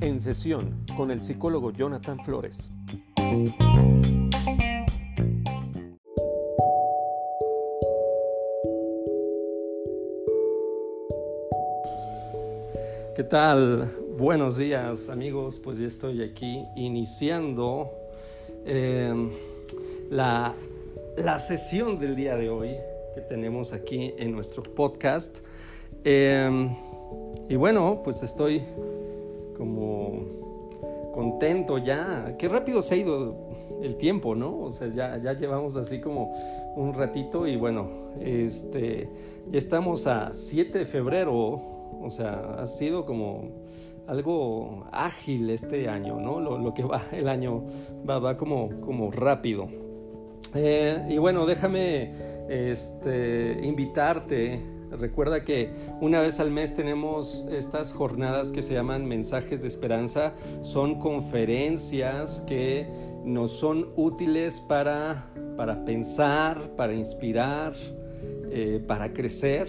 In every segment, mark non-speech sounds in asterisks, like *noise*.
En sesión con el psicólogo Jonathan Flores. ¿Qué tal? Buenos días amigos, pues ya estoy aquí iniciando eh, la, la, sesión del día de hoy que tenemos aquí en nuestro podcast. Eh, y bueno, pues estoy como contento ya. Qué rápido se ha ido el tiempo, ¿no? O sea, ya, ya llevamos así como un ratito y bueno, este, ya estamos a 7 de febrero o sea, ha sido como algo ágil este año, ¿no? Lo, que va, el año va, va como, como rápido. Eh, y bueno, déjame este, invitarte. Recuerda que una vez al mes tenemos estas jornadas que se llaman mensajes de esperanza. Son conferencias que nos son útiles para, para pensar, para inspirar, eh, para crecer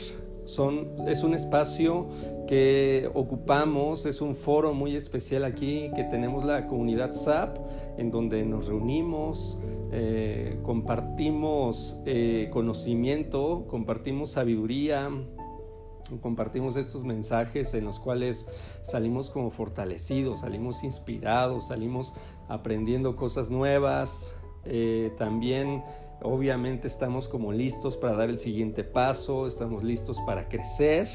es un espacio que ocupamos, es un foro muy especial aquí que tenemos la comunidad SAP, en donde nos reunimos, eh, compartimos eh, conocimiento, compartimos sabiduría, compartimos estos mensajes en los cuales salimos como fortalecidos, salimos inspirados, salimos aprendiendo cosas nuevas, eh, también Obviamente estamos como listos para dar el siguiente paso, estamos listos para crecer.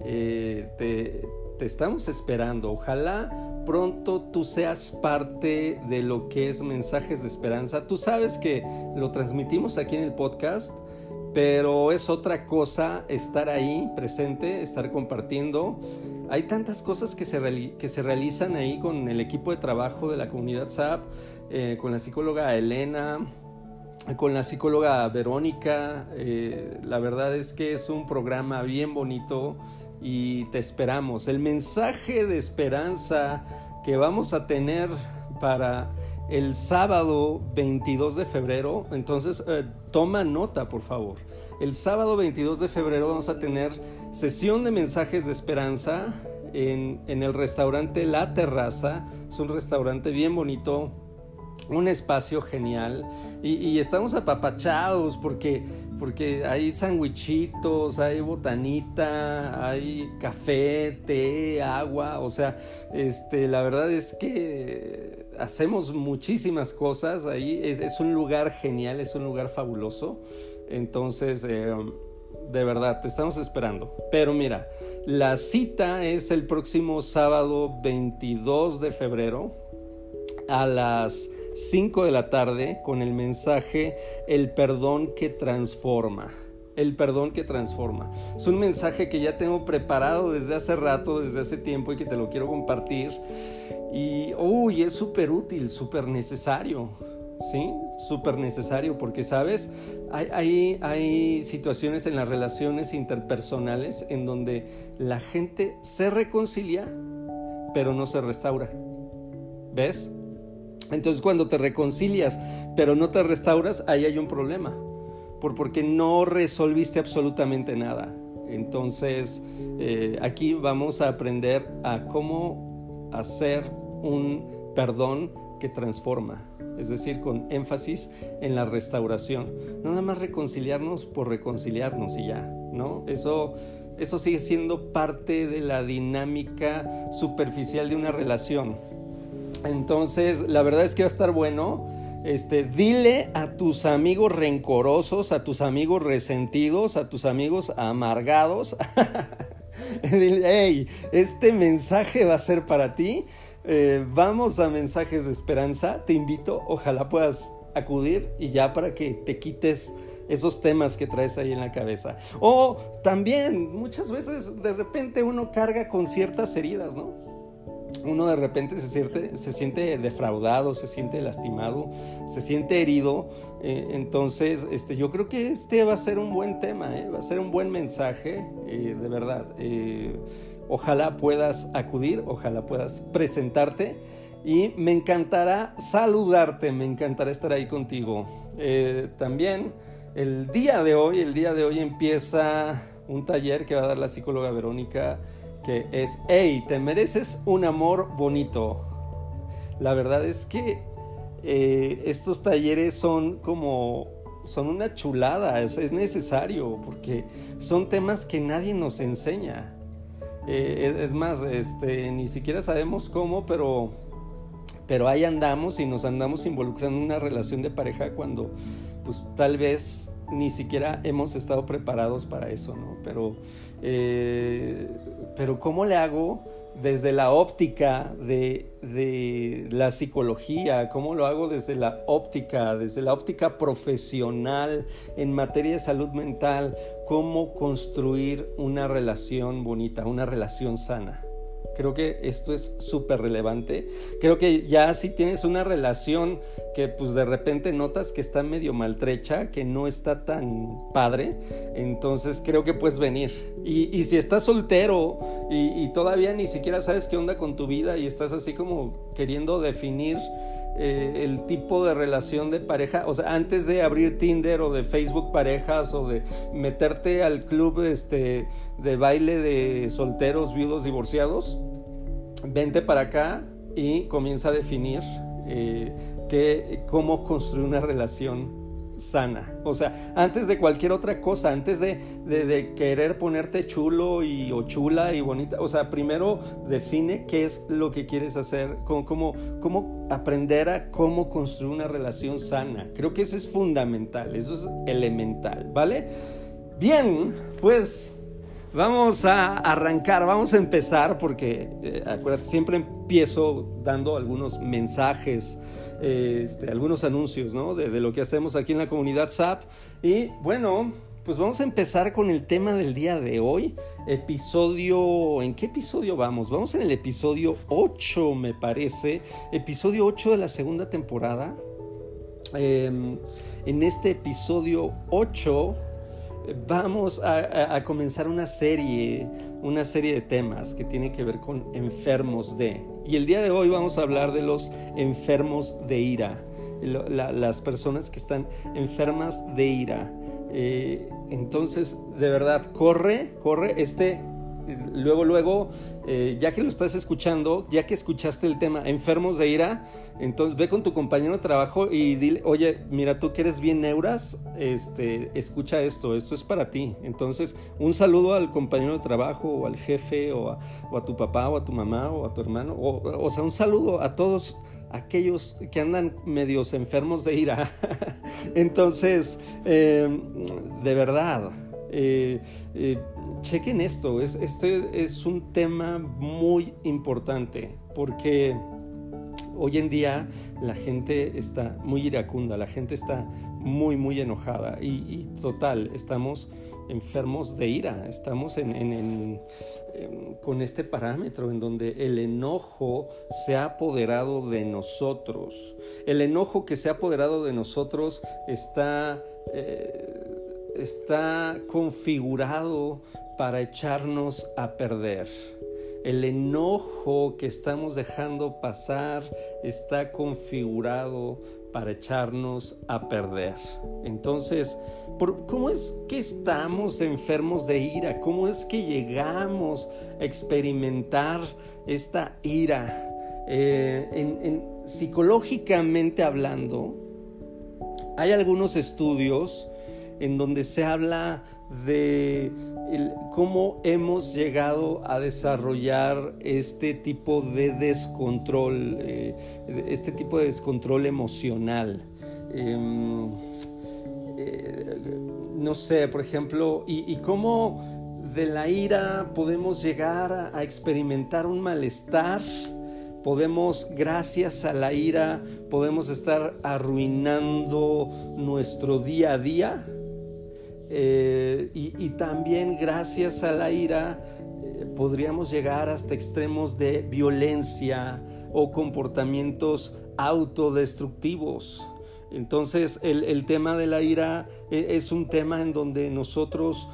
Eh, te, estamos esperando. Ojalá pronto tú seas parte de lo que es mensajes de esperanza. Tú sabes que lo transmitimos aquí en el podcast, pero es otra cosa estar ahí presente, estar compartiendo. Hay tantas cosas que se, que se realizan ahí con el equipo de trabajo de la comunidad SAP, eh, con la psicóloga Elena, con la psicóloga Verónica. Eh, la verdad es que es un programa bien bonito y te esperamos. El mensaje de esperanza que vamos a tener para el sábado 22 de febrero, entonces eh, toma nota por favor. El sábado 22 de febrero vamos a tener sesión de mensajes de esperanza en, en el restaurante La Terraza. Es un restaurante bien bonito, un espacio genial y, estamos apapachados porque, porque hay sandwichitos, hay botanita, hay café, té, agua, o sea, este, la verdad es que hacemos muchísimas cosas ahí, es, un lugar genial, es un lugar fabuloso, entonces... Eh, de verdad, te estamos esperando. Pero mira, la cita es el próximo sábado 22 de febrero a las 5 de la tarde con el mensaje El perdón que transforma. El perdón que transforma. Es un mensaje que ya tengo preparado desde hace rato, desde hace tiempo y que te lo quiero compartir. Y, uy, es súper útil, súper necesario. ¿Sí? Súper necesario porque, ¿sabes? Hay, hay, hay situaciones en las relaciones interpersonales en donde la gente se reconcilia, pero no se restaura. ¿Ves? Entonces cuando te reconcilias pero no te restauras, ahí hay un problema, por, porque no resolviste absolutamente nada. Entonces eh, aquí vamos a aprender a cómo hacer un perdón que transforma, es decir, con énfasis en la restauración. Nada más reconciliarnos por reconciliarnos y ya, ¿no? Eso, eso sigue siendo parte de la dinámica superficial de una relación entonces, la verdad es que va a estar bueno. Este, dile a tus amigos rencorosos, a tus amigos resentidos, a tus amigos amargados. *laughs* dile, hey, este mensaje va a ser para ti. Eh, vamos a mensajes de esperanza. Te invito, ojalá puedas acudir y ya para que te quites esos temas que traes ahí en la cabeza. O también, muchas veces de repente uno carga con ciertas heridas, ¿no? Uno de repente se siente, se siente defraudado, se siente lastimado, se siente herido. Eh, entonces, este, yo creo que este va a ser un buen tema, ¿eh? va a ser un buen mensaje, eh, de verdad. ojalá puedas acudir, ojalá puedas presentarte y me encantará saludarte, me encantará estar ahí contigo. también el día de hoy, el día de hoy empieza un taller que va a dar la psicóloga Verónica que es, hey, te mereces un amor bonito. La verdad es que eh, estos talleres son como, son una chulada, es, necesario, porque son temas que nadie nos enseña. Eh, es, más, este, ni siquiera sabemos cómo, pero, pero ahí andamos y nos andamos involucrando en una relación de pareja cuando pues tal vez ni siquiera hemos estado preparados para eso, ¿no? Pero, eh, pero ¿cómo le hago desde la óptica de, de, la psicología? ¿Cómo lo hago desde la óptica, desde la óptica profesional en materia de salud mental? ¿Cómo construir una relación bonita, una relación sana? Creo que esto es súper relevante. Creo que ya si tienes una relación que pues de repente notas que está medio maltrecha, que no está tan padre, entonces creo que puedes venir. Y, si estás soltero y, y todavía ni siquiera sabes qué onda con tu vida y estás así como queriendo definir eh, el tipo de relación de pareja, o sea, antes de abrir Tinder o de Facebook parejas o de meterte al club este, de baile de solteros, viudos, divorciados, vente para acá y comienza a definir eh, cómo construir una relación sana. O sea, antes de cualquier otra cosa, antes de, de, querer ponerte chulo y, o chula y bonita, o sea, primero define qué es lo que quieres hacer, cómo, cómo, aprender a cómo construir una relación sana. Creo que eso es fundamental, eso es elemental, ¿vale? Bien, pues vamos a arrancar, vamos a empezar porque, eh, acuérdate, siempre empiezo dando algunos mensajes este, algunos anuncios ¿no? de, lo que hacemos aquí en la comunidad SAP. Y bueno, pues vamos a empezar con el tema del día de hoy. Episodio, ¿en qué episodio vamos? Vamos en el episodio 8, me parece. Episodio 8 de la segunda temporada. Em, en este episodio 8 vamos a, comenzar una serie, una serie de temas que tienen que ver con enfermos de. Y el día de hoy vamos a hablar de los enfermos de ira, las personas que están enfermas de ira. Eh, entonces, de verdad, corre, corre este luego, luego, eh, ya que lo estás escuchando, ya que escuchaste el tema enfermos de ira, entonces ve con tu compañero de trabajo y dile, oye, mira, tú que eres bien neuras, este, escucha esto, esto es para ti. Entonces, un saludo al compañero de trabajo o al jefe o a, tu papá o a tu mamá o a tu hermano, o, sea, un saludo a todos aquellos que andan medios enfermos de ira. *laughs* entonces, em, de verdad, eh, eh, chequen esto, es, este es un tema muy importante porque hoy en día la gente está muy iracunda, la gente está muy, muy enojada y, total, estamos enfermos de ira, estamos en, con este parámetro en donde el enojo se ha apoderado de nosotros. El enojo que se ha apoderado de nosotros está... Eh, está configurado para echarnos a perder. El enojo que estamos dejando pasar está configurado para echarnos a perder. Entonces, ¿cómo es que estamos enfermos de ira? ¿Cómo es que llegamos a experimentar esta ira? Eh, psicológicamente hablando, hay algunos estudios en donde se habla de cómo hemos llegado a desarrollar este tipo de descontrol, eh, este tipo de descontrol emocional. Em, eh, no sé, por ejemplo, y, cómo de la ira podemos llegar a experimentar un malestar podemos, gracias a la ira, podemos estar arruinando nuestro día a día. Eh, y, también gracias a la ira eh, podríamos llegar hasta extremos de violencia o comportamientos autodestructivos. Entonces el, tema de la ira eh, es un tema en donde nosotros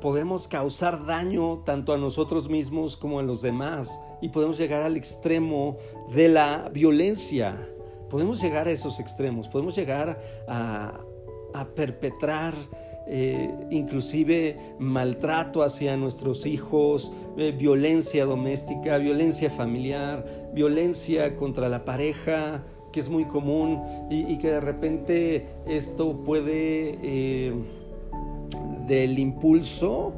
podemos causar daño tanto a nosotros mismos como a los demás y podemos llegar al extremo de la violencia. Podemos llegar a esos extremos, podemos llegar a, a perpetrar eh, inclusive maltrato hacia nuestros hijos, eh, violencia doméstica, violencia familiar, violencia contra la pareja, que es muy común y, que de repente esto puede, eh, del impulso,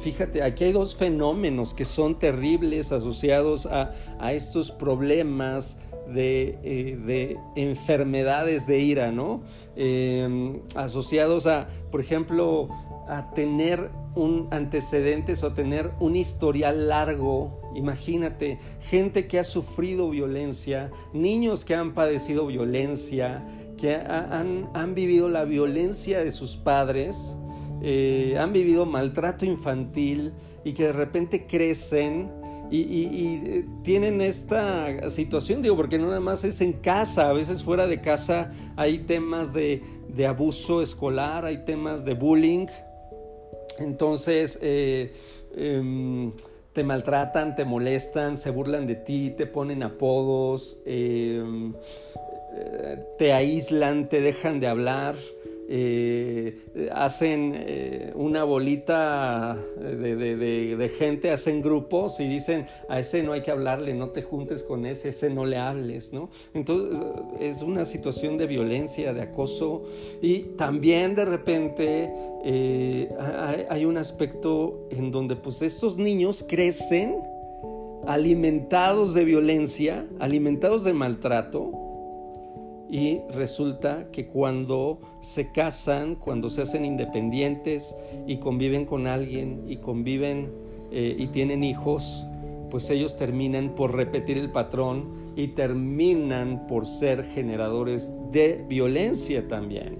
Fíjate, aquí hay dos fenómenos que son terribles asociados a, estos problemas de, de, enfermedades de ira, ¿no? Em, asociados a, por ejemplo, a tener un antecedentes o tener un historial largo. Imagínate, gente que ha sufrido violencia, niños que han padecido violencia, que han, han vivido la violencia de sus padres, eh, han vivido maltrato infantil y que de repente crecen y, eh, tienen esta situación, digo, porque no nada más es en casa, a veces fuera de casa hay temas de, abuso escolar, hay temas de bullying, entonces eh, em, te maltratan, te molestan, se burlan de ti, te ponen apodos, em, te aíslan, te dejan de hablar. Eh, hacen eh, una bolita de, gente, hacen grupos y dicen, a ese no hay que hablarle, no te juntes con ese, ese no le hables, ¿no? Entonces es una situación de violencia, de acoso y también de repente eh, hay, hay un aspecto en donde pues estos niños crecen alimentados de violencia, alimentados de maltrato, y resulta que cuando se casan, cuando se hacen independientes y conviven con alguien y conviven eh, y tienen hijos, pues ellos terminan por repetir el patrón y terminan por ser generadores de violencia también.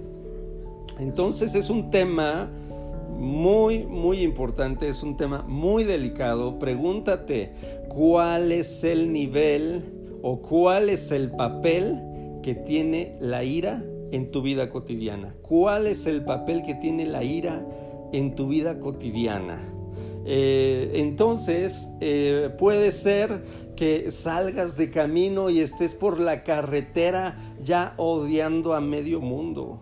Entonces es un tema muy, muy importante, es un tema muy delicado. Pregúntate cuál es el nivel o cuál es el papel que tiene la ira en tu vida cotidiana? ¿Cuál es el papel que tiene la ira en tu vida cotidiana? Eh, entonces eh, puede ser que salgas de camino y estés por la carretera ya odiando a medio mundo.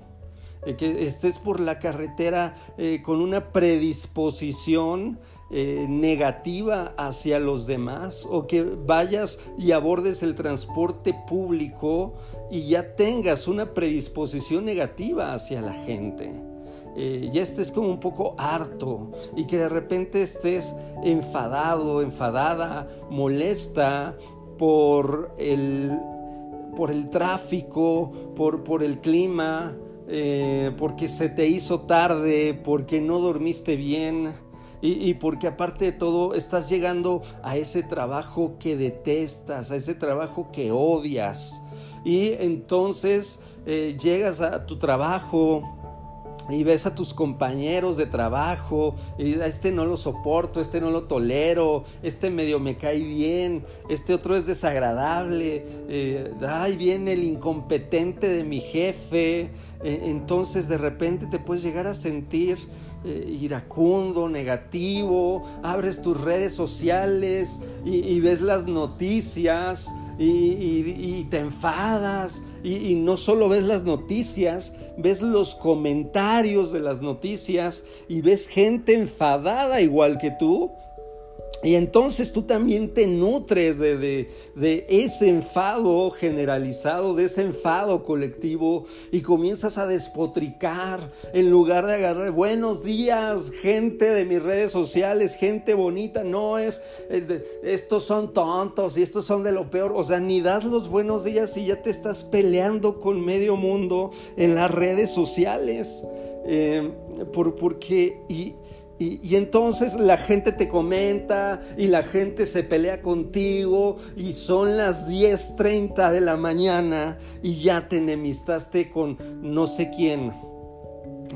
Eh, que estés por la carretera con una predisposición eh, negativa hacia los demás o que vayas y abordes el transporte público y ya tengas una predisposición negativa hacia la gente. Eh, ya estés como un poco harto y que de repente estés enfadado, enfadada, molesta por el, por el tráfico, por, por el clima, eh, porque se te hizo tarde, porque no dormiste bien y, porque aparte de todo estás llegando a ese trabajo que detestas, a ese trabajo que odias. Y entonces eh, llegas a tu trabajo, y ves a tus compañeros de trabajo y dices, este no lo soporto, este no lo tolero, este medio me cae bien, este otro es desagradable, eh, ay, viene el incompetente de mi jefe, eh, entonces de repente te puedes llegar a sentir eh, iracundo, negativo, abres tus redes sociales y ves las noticias y, te enfadas y, no solo ves las noticias, ves los comentarios de las noticias y ves gente enfadada igual que tú y entonces tú también te nutres de, ese enfado generalizado, de ese enfado colectivo y comienzas a despotricar en lugar de agarrar buenos días, gente de mis redes sociales, gente bonita, no es, estos son tontos y estos son de lo peor, o sea, ni das los buenos días y ya te estás peleando con medio mundo en las redes sociales. Eh, por, porque, y, y, entonces la gente te comenta y la gente se pelea contigo y son las 10.30 de la mañana y ya te enemistaste con no sé quién.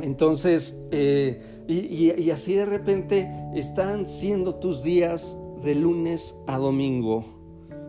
Entonces, eh, y así de repente están siendo tus días de lunes a domingo.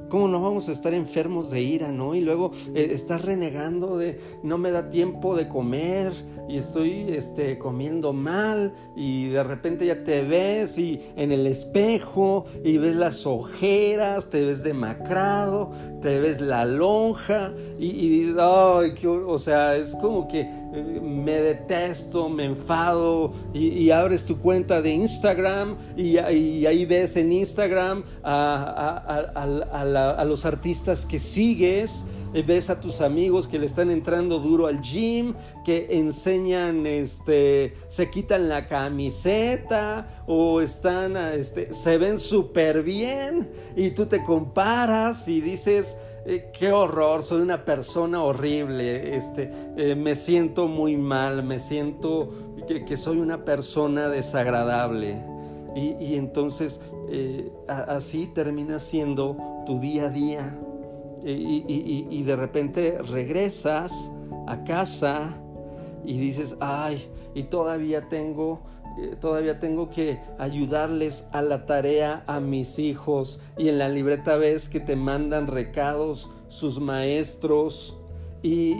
¿Cómo no vamos a estar enfermos de ira, no? Y luego eh, estás renegando de no me da tiempo de comer y estoy este, comiendo mal y de repente ya te ves y en el espejo y ves las ojeras, te ves demacrado, te ves la lonja y, dices, ay, qué, o sea, es como que eh, me detesto, me enfado y, abres tu cuenta de Instagram y, ahí ves en Instagram a, los artistas que sigues, eh, ves a tus amigos que le están entrando duro al gym, que enseñan, este, se quitan la camiseta o están, este, se ven súper bien y tú te comparas y dices, eh, qué horror, soy una persona horrible, este, eh, me siento muy mal, me siento que, soy una persona desagradable. Y, entonces eh, así termina siendo tu día a día. Y, de repente regresas a casa y dices, ay, y todavía tengo todavía tengo que ayudarles a la tarea a mis hijos y en la libreta ves que te mandan recados sus maestros y,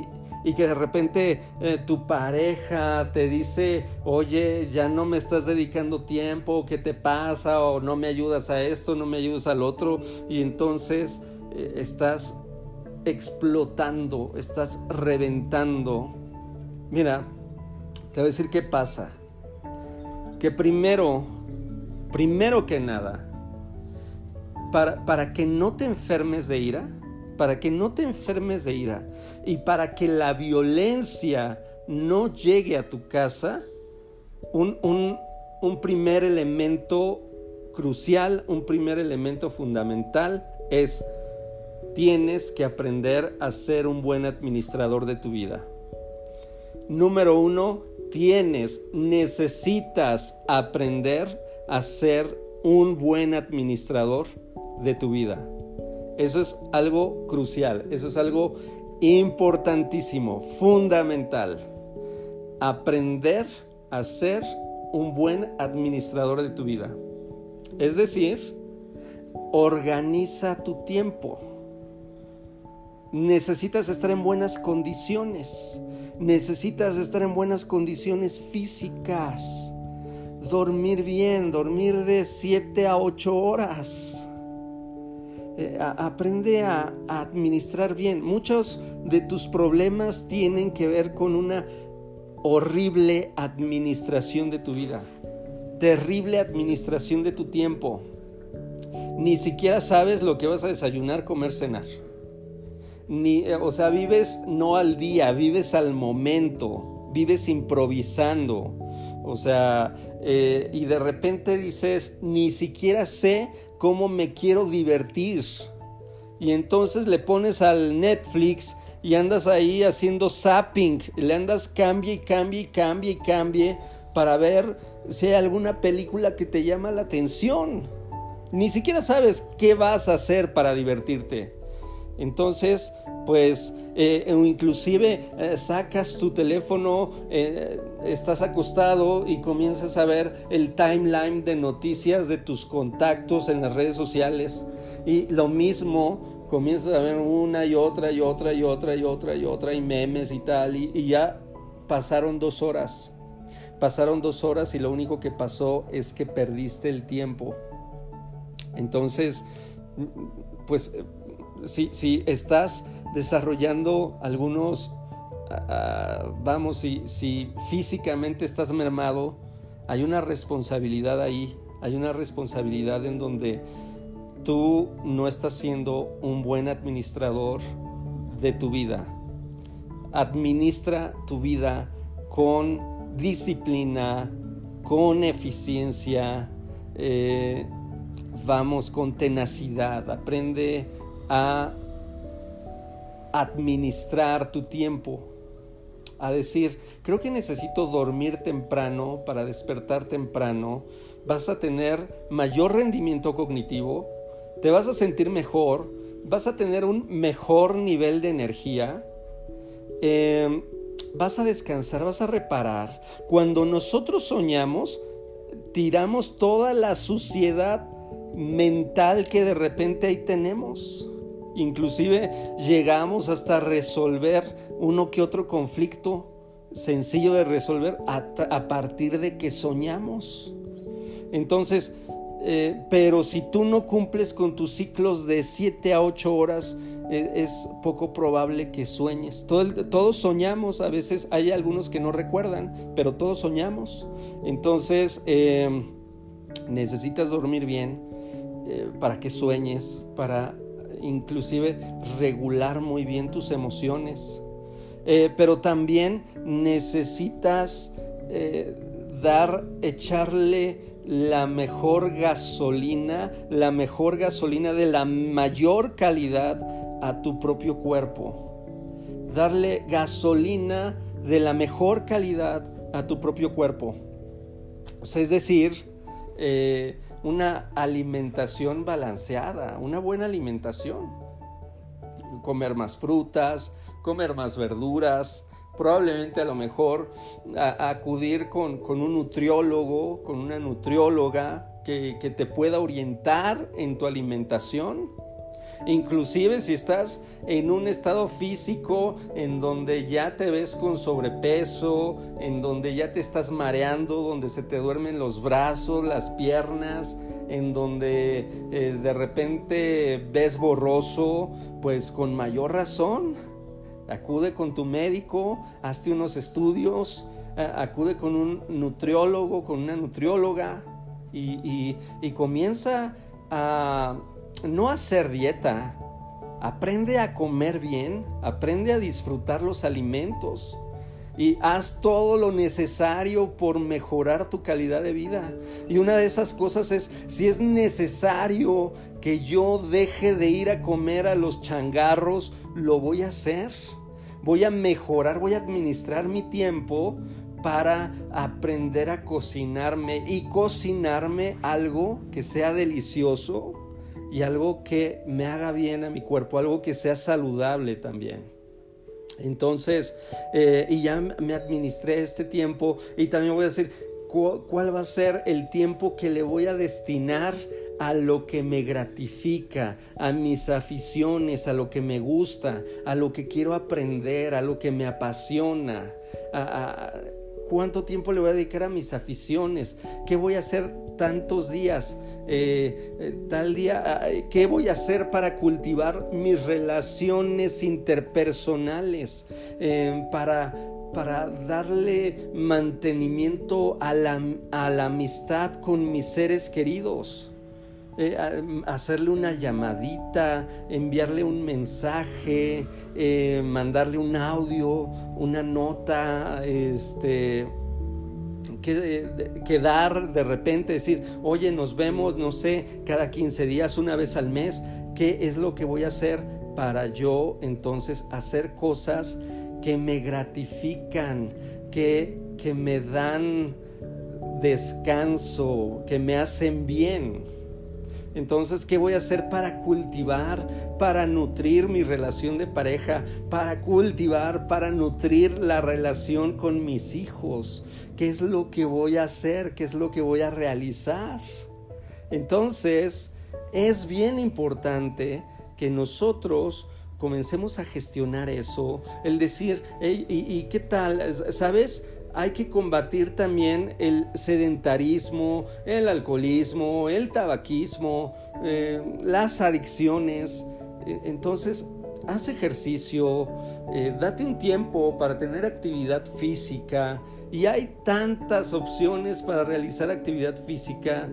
que de repente eh, tu pareja te dice, oye, ya no me estás dedicando tiempo, ¿qué te pasa? O no me ayudas a esto, no me ayudas al otro. Y entonces eh, estás explotando, estás reventando. Mira, te voy a decir qué pasa que primero, primero que nada, para, para que no te enfermes de ira, para que no te enfermes de ira y para que la violencia no llegue a tu casa, un, un, primer elemento crucial, un primer elemento fundamental es tienes que aprender a ser un buen administrador de tu vida. Número uno, tienes, necesitas aprender a ser un buen administrador de tu vida. Eso es algo crucial, eso es algo importantísimo, fundamental. Aprender a ser un buen administrador de tu vida. Es decir, organiza tu tiempo. Necesitas estar en buenas condiciones necesitas estar en buenas condiciones físicas, dormir bien, dormir de 7 a 8 horas. Eh, aprende a, administrar bien. Muchos de tus problemas tienen que ver con una horrible administración de tu vida, terrible administración de tu tiempo. Ni siquiera sabes lo que vas a desayunar, comer, cenar ni, eh, o sea, vives no al día, vives al momento, vives improvisando. O sea, eh, y de repente dices, ni siquiera sé cómo me quiero divertir. Y entonces le pones al Netflix y andas ahí haciendo zapping, le andas cambie y cambie y cambie y cambie para ver si hay alguna película que te llama la atención. Ni siquiera sabes qué vas a hacer para divertirte. Entonces, pues, eh, inclusive eh, sacas tu teléfono, eh, estás acostado y comienzas a ver el timeline de noticias de tus contactos en las redes sociales. Y lo mismo, comienzas a ver una y otra y otra y otra y otra y otra y memes y tal. y ya pasaron dos horas. Pasaron dos horas y lo único que pasó es que perdiste el tiempo. Entonces, pues si, estás desarrollando algunos, ah, ah, vamos, si, si físicamente estás mermado, hay una responsabilidad ahí, hay una responsabilidad en donde tú no estás siendo un buen administrador de tu vida. Administra tu vida con disciplina, con eficiencia, eh, vamos, con tenacidad. Aprende a administrar tu tiempo, a decir, creo que necesito dormir temprano para despertar temprano, vas a tener mayor rendimiento cognitivo, te vas a sentir mejor, vas a tener un mejor nivel de energía, em, vas a descansar, vas a reparar. Cuando nosotros soñamos, tiramos toda la suciedad mental que de repente ahí tenemos. Inclusive llegamos hasta resolver uno que otro conflicto sencillo de resolver a, partir de que soñamos. Entonces, eh, pero si tú no cumples con tus ciclos de 7 a 8 horas, e, es, poco probable que sueñes. todos soñamos, a veces hay algunos que no recuerdan, pero todos soñamos. Entonces, em, necesitas dormir bien eh, para que sueñes, para inclusive regular muy bien tus emociones. Eh, pero también necesitas eh, dar, echarle la mejor gasolina, la mejor gasolina de la mayor calidad a tu propio cuerpo. Darle gasolina de la mejor calidad a tu propio cuerpo. es decir, eh, una alimentación balanceada, una buena alimentación. Comer más frutas, comer más verduras, probablemente a lo mejor acudir con, un nutriólogo, con una nutrióloga que, que te pueda orientar en tu alimentación. Inclusive si estás en un estado físico en donde ya te ves con sobrepeso, en donde ya te estás mareando, donde se te duermen los brazos, las piernas, en donde eh, de repente ves borroso, pues con mayor razón. Acude con tu médico, hazte unos estudios, acude con un nutriólogo, con una nutrióloga y, comienza a no hacer dieta, aprende a comer bien, aprende a disfrutar los alimentos y haz todo lo necesario por mejorar tu calidad de vida. Y una de esas cosas es, si es necesario que yo deje de ir a comer a los changarros, lo voy a hacer voy a mejorar, voy a administrar mi tiempo para aprender a cocinarme y cocinarme algo que sea delicioso y algo que me haga bien a mi cuerpo, algo que sea saludable también. Entonces, eh, y ya me administré este tiempo y también voy a decir cuál va a ser el tiempo que le voy a destinar a lo que me gratifica, a mis aficiones, a lo que me gusta, a lo que quiero aprender, a lo que me apasiona, a, cuánto tiempo le voy a dedicar a mis aficiones, qué voy a hacer tantos días, eh, eh, tal día, qué voy a hacer para cultivar mis relaciones interpersonales, eh, para para darle mantenimiento a la, a la amistad con mis seres queridos. Eh, hacerle una llamadita, enviarle un mensaje, eh, mandarle un audio, una nota, este, que, quedar de repente, decir, oye, nos vemos, no sé, cada 15 días, una vez al mes, ¿qué es lo que voy a hacer para yo entonces hacer cosas que me gratifican, que, que me dan descanso, que me hacen bien? Entonces, ¿qué voy a hacer para cultivar, para nutrir mi relación de pareja, para cultivar, para nutrir la relación con mis hijos? ¿Qué es lo que voy a hacer? ¿Qué es lo que voy a realizar? Entonces, es bien importante que nosotros comencemos a gestionar eso, el decir, ¿y, qué tal? ¿Sabes? Hay que combatir también el sedentarismo, el alcoholismo, el tabaquismo, eh, las adicciones. E, entonces, haz ejercicio, eh, date un tiempo para tener actividad física y hay tantas opciones para realizar actividad física,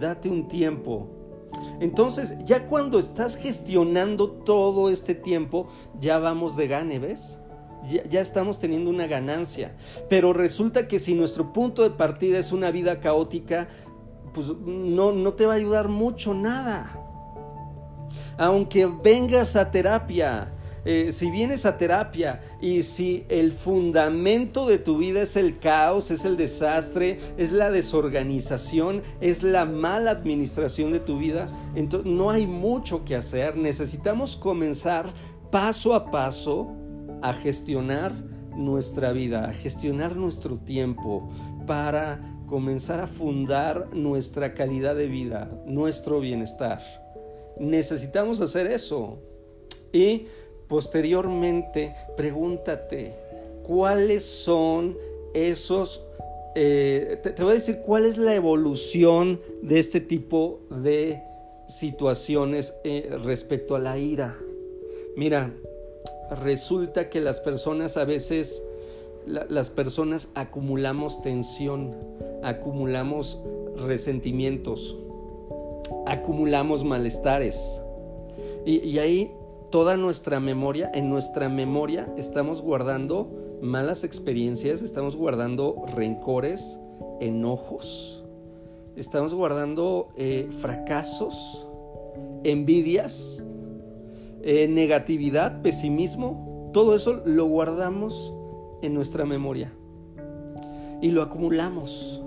date un tiempo. Entonces, ya cuando estás gestionando todo este tiempo, ya vamos de gane, ¿ves? Ya, estamos teniendo una ganancia. Pero resulta que si nuestro punto de partida es una vida caótica, pues no, no te va a ayudar mucho nada. Aunque vengas a terapia, eh, si vienes a terapia y si el fundamento de tu vida es el caos, es el desastre, es la desorganización, es la mala administración de tu vida, entonces no hay mucho que hacer. Necesitamos comenzar paso a paso a gestionar nuestra vida, a gestionar nuestro tiempo para comenzar a fundar nuestra calidad de vida, nuestro bienestar. Necesitamos hacer eso. Y posteriormente, pregúntate, ¿cuáles son esos... Eh, te, voy a decir cuál es la evolución de este tipo de situaciones eh, respecto a la ira. Mira, resulta que las personas a veces, las personas acumulamos tensión, acumulamos resentimientos, acumulamos malestares. Y, ahí toda nuestra memoria, en nuestra memoria estamos guardando malas experiencias, estamos guardando rencores, enojos, estamos guardando eh, fracasos, envidias, eh, negatividad, pesimismo, todo eso lo guardamos en nuestra memoria y lo acumulamos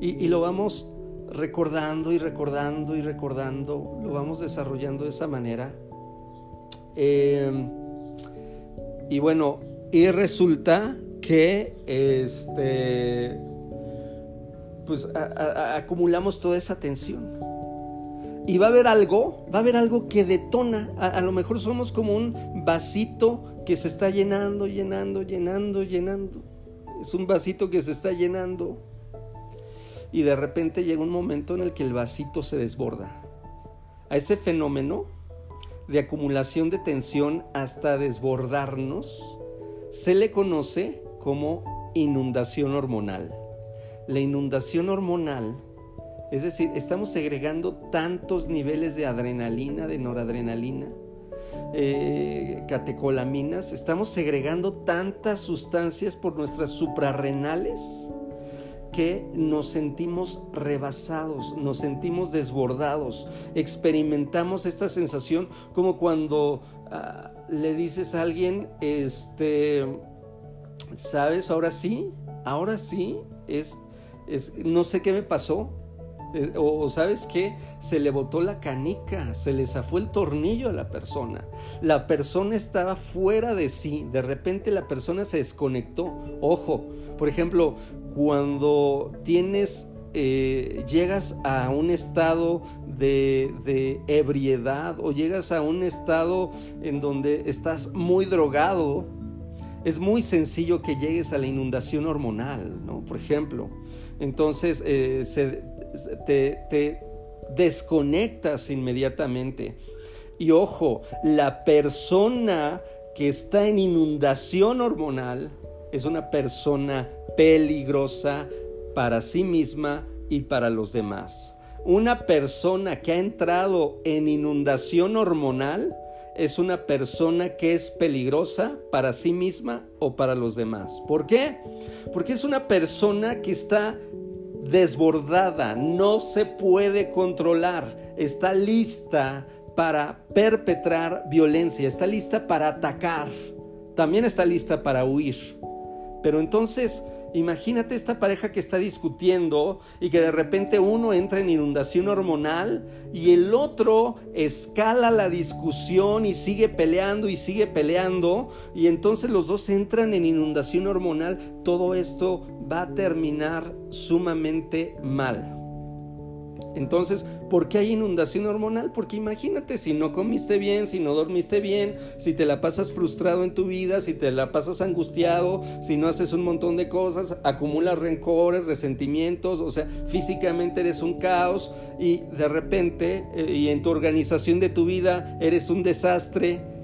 y, lo vamos recordando y recordando y recordando, lo vamos desarrollando de esa manera. Em, y bueno, y resulta que este pues acumulamos toda esa tensión. Y va a haber algo, va a haber algo que detona. A, lo mejor somos como un vasito que se está llenando, llenando, llenando, llenando. Es un vasito que se está llenando. Y de repente llega un momento en el que el vasito se desborda. A ese fenómeno de acumulación de tensión hasta desbordarnos se le conoce como inundación hormonal la inundación hormonal, es decir, estamos segregando tantos niveles de adrenalina, de noradrenalina, eh, catecolaminas, estamos segregando tantas sustancias por nuestras suprarrenales que nos sentimos rebasados, nos sentimos desbordados, experimentamos esta sensación como cuando ah, le dices a alguien, este, ¿sabes? Ahora sí, ahora sí, es no sé qué me pasó. Eh, o, sabes qué, se le botó la canica, se le zafó el tornillo a la persona. La persona estaba fuera de sí, de repente la persona se desconectó. Ojo, por ejemplo, cuando tienes eh, llegas a un estado de, de, ebriedad o llegas a un estado en donde estás muy drogado, es muy sencillo que llegues a la inundación hormonal, ¿no? Por ejemplo, entonces eh, te, desconectas inmediatamente. Y ojo, la persona que está en inundación hormonal es una persona peligrosa para sí misma y para los demás. Una persona que ha entrado en inundación hormonal es una persona que es peligrosa para sí misma o para los demás. ¿Por qué? Porque es una persona que está desbordada, no se puede controlar, está lista para perpetrar violencia, está lista para atacar, también está lista para huir. Pero entonces Imagínate esta pareja que está discutiendo y que de repente uno entra en inundación hormonal y el otro escala la discusión y sigue peleando y sigue peleando y entonces los dos entran en inundación hormonal. Todo esto va a terminar sumamente mal. Entonces, ¿por qué hay inundación hormonal? Porque imagínate si no comiste bien, si no dormiste bien, si te la pasas frustrado en tu vida, si te la pasas angustiado, si no haces un montón de cosas, acumulas rencores, resentimientos, o sea, físicamente eres un caos y de repente, eh, y en tu organización de tu vida eres un desastre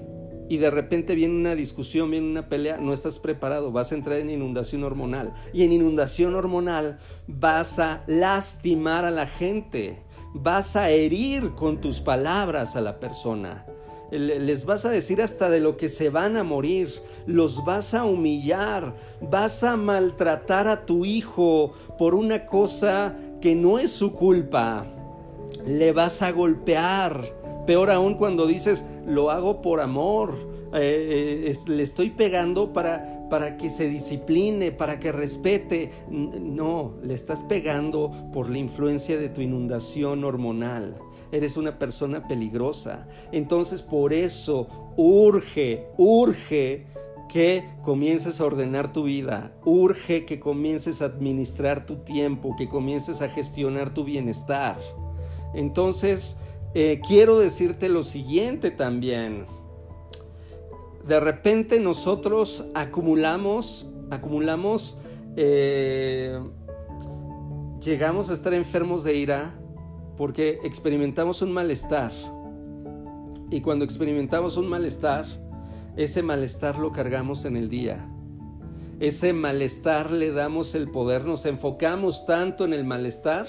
y de repente viene una discusión, viene una pelea, no estás preparado, vas a entrar en inundación hormonal. Y en inundación hormonal vas a lastimar a la gente, vas a herir con tus palabras a la persona. Les vas a decir hasta de lo que se van a morir, los vas a humillar, vas a maltratar a tu hijo por una cosa que no es su culpa, le vas a golpear, Peor aún cuando dices, lo hago por amor, eh, eh, le estoy pegando para, para que se discipline, para que respete. No, le estás pegando por la influencia de tu inundación hormonal. Eres una persona peligrosa. Entonces por eso urge, urge que comiences a ordenar tu vida, urge que comiences a administrar tu tiempo, que comiences a gestionar tu bienestar. Entonces, eh, quiero decirte lo siguiente también. De repente nosotros acumulamos, acumulamos, eh, llegamos a estar enfermos de ira porque experimentamos un malestar. Y cuando experimentamos un malestar, ese malestar lo cargamos en el día. Ese malestar le damos el poder, nos enfocamos tanto en el malestar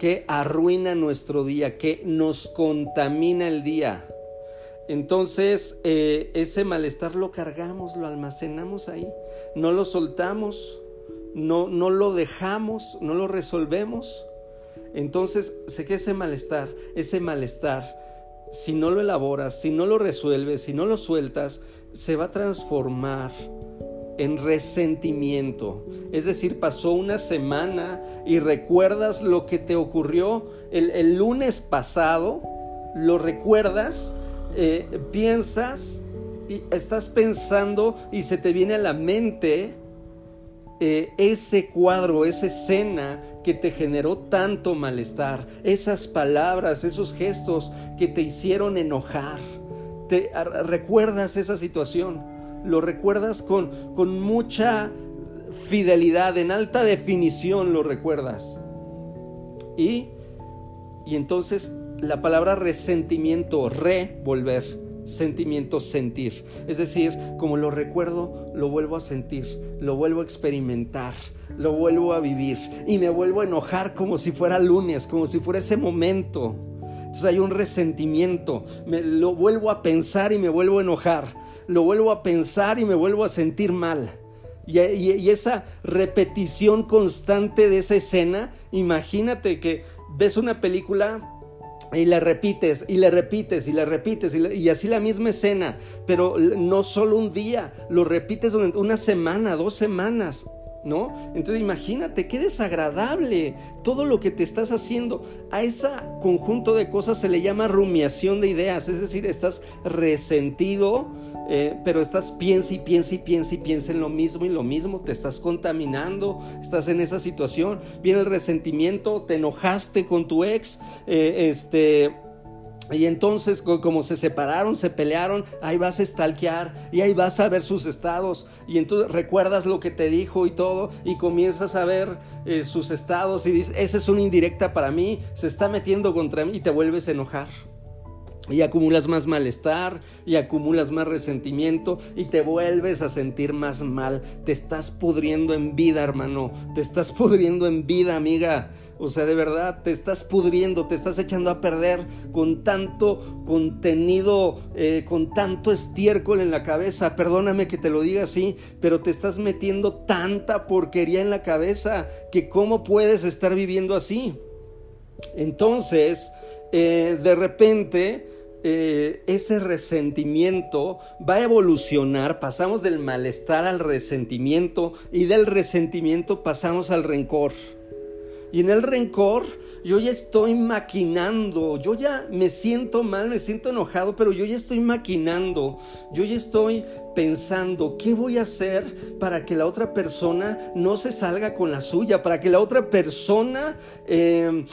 que arruina nuestro día, que nos contamina el día. Entonces, eh, ese malestar lo cargamos, lo almacenamos ahí, no lo soltamos, no, no lo dejamos, no lo resolvemos. Entonces, sé que ese malestar, ese malestar, si no lo elaboras, si no lo resuelves, si no lo sueltas, se va a transformar en resentimiento. Es decir, pasó una semana y recuerdas lo que te ocurrió el, lunes pasado, lo recuerdas, eh, piensas y estás pensando y se te viene a la mente eh, ese cuadro, esa escena que te generó tanto malestar, esas palabras, esos gestos que te hicieron enojar. Te recuerdas esa situación, lo recuerdas con, con mucha fidelidad, en alta definición lo recuerdas. Y, y entonces la palabra resentimiento, revolver, sentimiento sentir. Es decir, como lo recuerdo, lo vuelvo a sentir, lo vuelvo a experimentar, lo vuelvo a vivir y me vuelvo a enojar como si fuera lunes, como si fuera ese momento. Entonces hay un resentimiento, me, lo vuelvo a pensar y me vuelvo a enojar, lo vuelvo a pensar y me vuelvo a sentir mal. Y, y esa repetición constante de esa escena, imagínate que ves una película y le repites, y le repites, y le repites, y, así la misma escena, pero no solo un día, lo repites durante una semana, dos semanas, ¿no? Entonces imagínate qué desagradable todo lo que te estás haciendo. A ese conjunto de cosas se le llama rumiación de ideas, es decir, estás resentido, eh, pero estás piensa y piensa y piensa y piensa en lo mismo y lo mismo, te estás contaminando, estás en esa situación, viene el resentimiento, te enojaste con tu ex, eh, este y entonces, como se separaron, se pelearon, ahí vas a stalkear y ahí vas a ver sus estados. Y entonces recuerdas lo que te dijo y todo, y comienzas a ver eh, sus estados y dices, esa es una indirecta para mí, se está metiendo contra mí y te vuelves a enojar y acumulas más malestar y acumulas más resentimiento y te vuelves a sentir más mal. Te estás pudriendo en vida, hermano. Te estás *laughs* pudriendo en vida, amiga. O sea, de verdad, te estás pudriendo, te estás echando a perder con tanto contenido, eh, con tanto estiércol en la cabeza. Perdóname que te lo diga así, pero te estás metiendo tanta porquería en la cabeza que cómo puedes estar viviendo así. Entonces, eh, de repente eh, ese resentimiento va a evolucionar, pasamos del malestar al resentimiento y del resentimiento pasamos al rencor. Y en el rencor yo ya estoy maquinando, yo ya me siento mal, me siento enojado, pero yo ya estoy maquinando, yo ya estoy pensando qué voy a hacer para que la otra persona no se salga con la suya, para que la otra persona eh,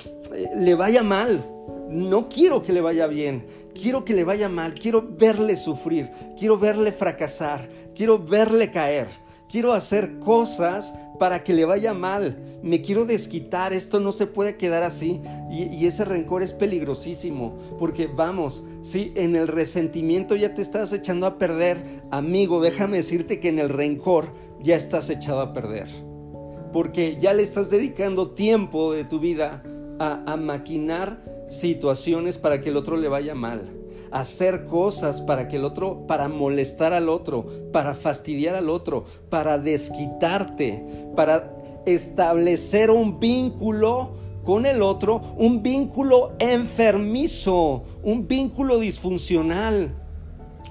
le vaya mal. No quiero que le vaya bien, quiero que le vaya mal, quiero verle sufrir, quiero verle fracasar, quiero verle caer. Quiero hacer cosas para que le vaya mal. Me quiero desquitar. Esto no se puede quedar así. Y, ese rencor es peligrosísimo. Porque vamos, si en el resentimiento ya te estás echando a perder, amigo, déjame decirte que en el rencor ya estás echado a perder. Porque ya le estás dedicando tiempo de tu vida a maquinar situaciones para que el otro le vaya mal, hacer cosas para que el otro, para molestar al otro, para fastidiar al otro, para desquitarte, para establecer un vínculo con el otro, un vínculo enfermizo, un vínculo disfuncional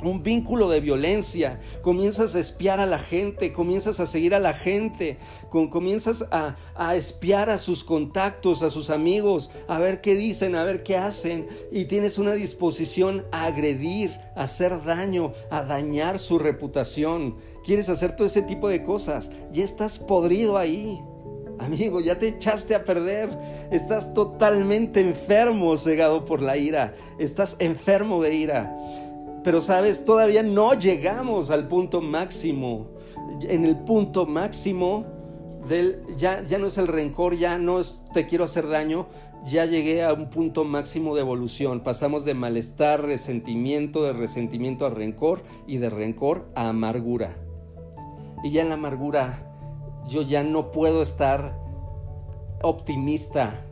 un vínculo de violencia, comienzas a espiar a la gente, comienzas a seguir a la gente, comienzas a, espiar a sus contactos, a sus amigos, a ver qué dicen, a ver qué hacen, y tienes una disposición a agredir, a hacer daño, a dañar su reputación. Quieres hacer todo ese tipo de cosas, ya estás podrido ahí. Amigo, ya te echaste a perder. Estás totalmente enfermo, cegado por la ira. Estás enfermo de ira. Pero sabes, todavía no llegamos al punto máximo. En el punto máximo del, ya, ya no es el rencor, ya no es te quiero hacer daño, ya llegué a un punto máximo de evolución. Pasamos de malestar, resentimiento, de resentimiento a rencor y de rencor a amargura. Y ya en la amargura yo ya no puedo estar optimista,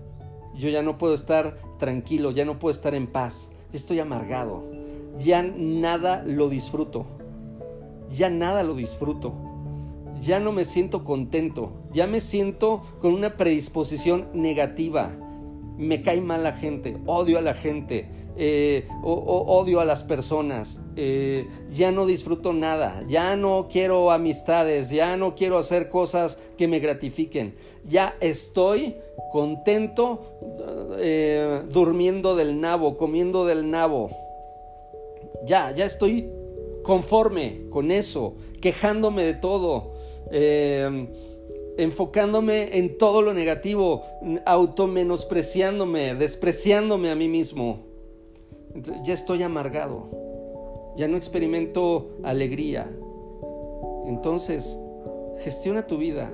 yo ya no puedo estar tranquilo, ya no puedo estar en paz. Estoy amargado. Ya nada lo disfruto. Ya nada lo disfruto. Ya no me siento contento. Ya me siento con una predisposición negativa. Me cae mal la gente, odio a la gente, eh, odio a las personas, eh, ya no disfruto nada, ya no quiero amistades, ya no quiero hacer cosas que me gratifiquen, ya estoy contento eh, durmiendo del nabo, comiendo del nabo, ya, ya estoy conforme con eso, quejándome de todo enfocándome en todo lo negativo, automenospreciándome, despreciándome a mí mismo. ya estoy amargado, ya no experimento alegría. Entonces, gestiona tu vida.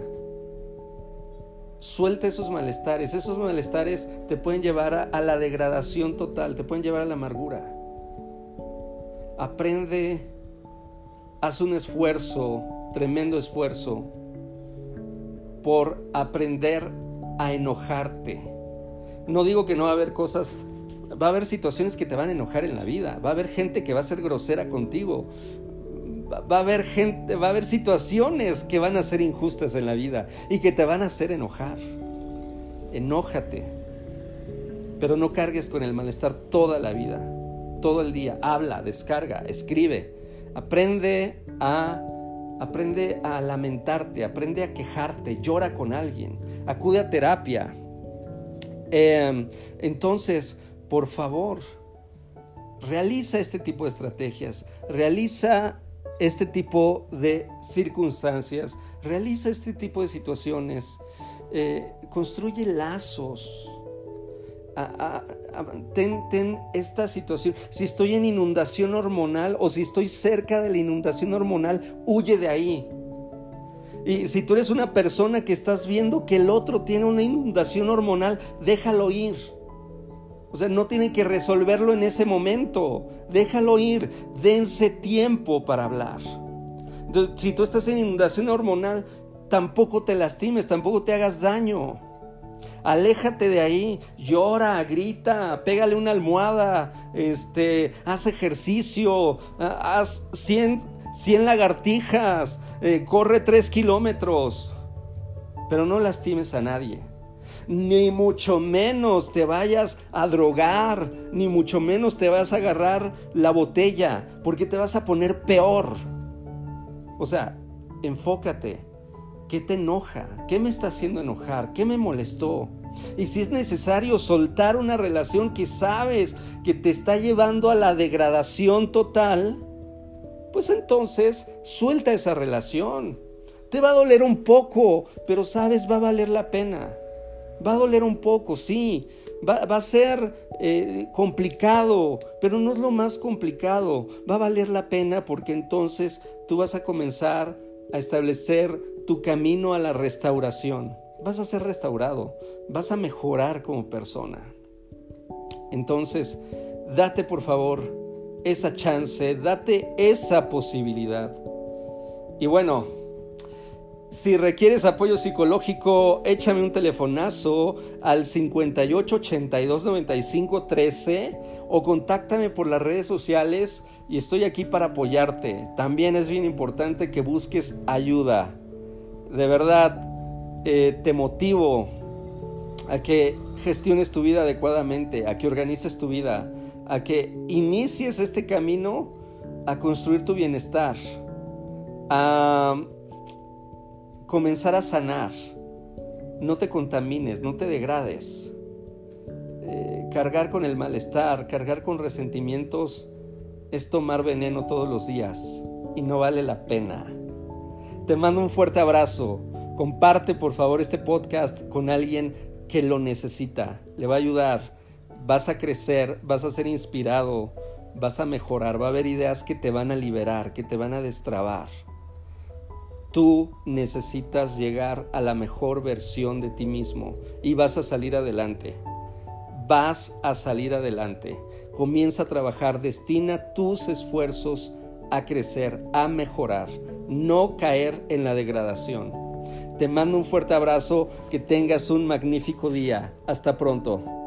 Suelta esos malestares. Esos malestares te pueden llevar a la degradación total, te pueden llevar a la amargura. Aprende, haz un esfuerzo, tremendo esfuerzo por aprender a enojarte. No digo que no va a haber cosas, va a haber situaciones que te van a enojar en la vida, va a haber gente que va a ser grosera contigo, va a haber gente, va a haber situaciones que van a ser injustas en la vida y que te van a hacer enojar. Enójate, pero no cargues con el malestar toda la vida, todo el día. Habla, descarga, escribe, aprende a aprende a lamentarte, aprende a quejarte, llora con alguien, acude a terapia. Em, entonces, por favor, realiza este tipo de estrategias, realiza este tipo de circunstancias, realiza este tipo de situaciones, eh, construye lazos ten, esta situación. Si estoy en inundación hormonal o si estoy cerca de la inundación hormonal, huye de ahí. Y si tú eres una persona que estás viendo que el otro tiene una inundación hormonal, déjalo ir. O sea, no tienen que resolverlo en ese momento. Déjalo ir. Dense tiempo para hablar. si tú estás en inundación hormonal, tampoco te lastimes, tampoco te hagas daño. Aléjate de ahí, llora, grita, pégale una almohada, este, haz ejercicio, haz 100, lagartijas, eh, corre 3 kilómetros, pero no lastimes a nadie. Ni mucho menos te vayas a drogar, ni mucho menos te vas a agarrar la botella, porque te vas a poner peor. O sea, enfócate ¿Qué te enoja? ¿Qué me está haciendo enojar? ¿Qué me molestó? Y si es necesario soltar una relación que sabes que te está llevando a la degradación total, pues entonces suelta esa relación. Te va a doler un poco, pero sabes, va a valer la pena. Va a doler un poco, sí. Va, a ser eh, complicado, pero no es lo más complicado. Va a valer la pena porque entonces tú vas a comenzar a establecer tu camino a la restauración. Vas a ser restaurado, vas a mejorar como persona. Entonces, date por favor esa chance, date esa posibilidad. Y bueno, si requieres apoyo psicológico, échame un telefonazo al 58 82 95 13 o contáctame por las redes sociales y estoy aquí para apoyarte. También es bien importante que busques ayuda. De verdad, eh, te motivo a que gestiones tu vida adecuadamente, a que organices tu vida, a que inicies este camino a construir tu bienestar, a comenzar a sanar. No te contamines, no te degrades. Eh, cargar con el malestar, cargar con resentimientos es tomar veneno todos los días y no vale la pena. Te mando un fuerte abrazo. Comparte por favor este podcast con alguien que lo necesita. Le va a ayudar. Vas a crecer, vas a ser inspirado, vas a mejorar, va a haber ideas que te van a liberar, que te van a destrabar. Tú necesitas llegar a la mejor versión de ti mismo y vas a salir adelante. vas a salir adelante. Comienza a trabajar, destina tus esfuerzos a crecer, a mejorar, no caer en la degradación. Te mando un fuerte abrazo, que tengas un magnífico día. Hasta pronto.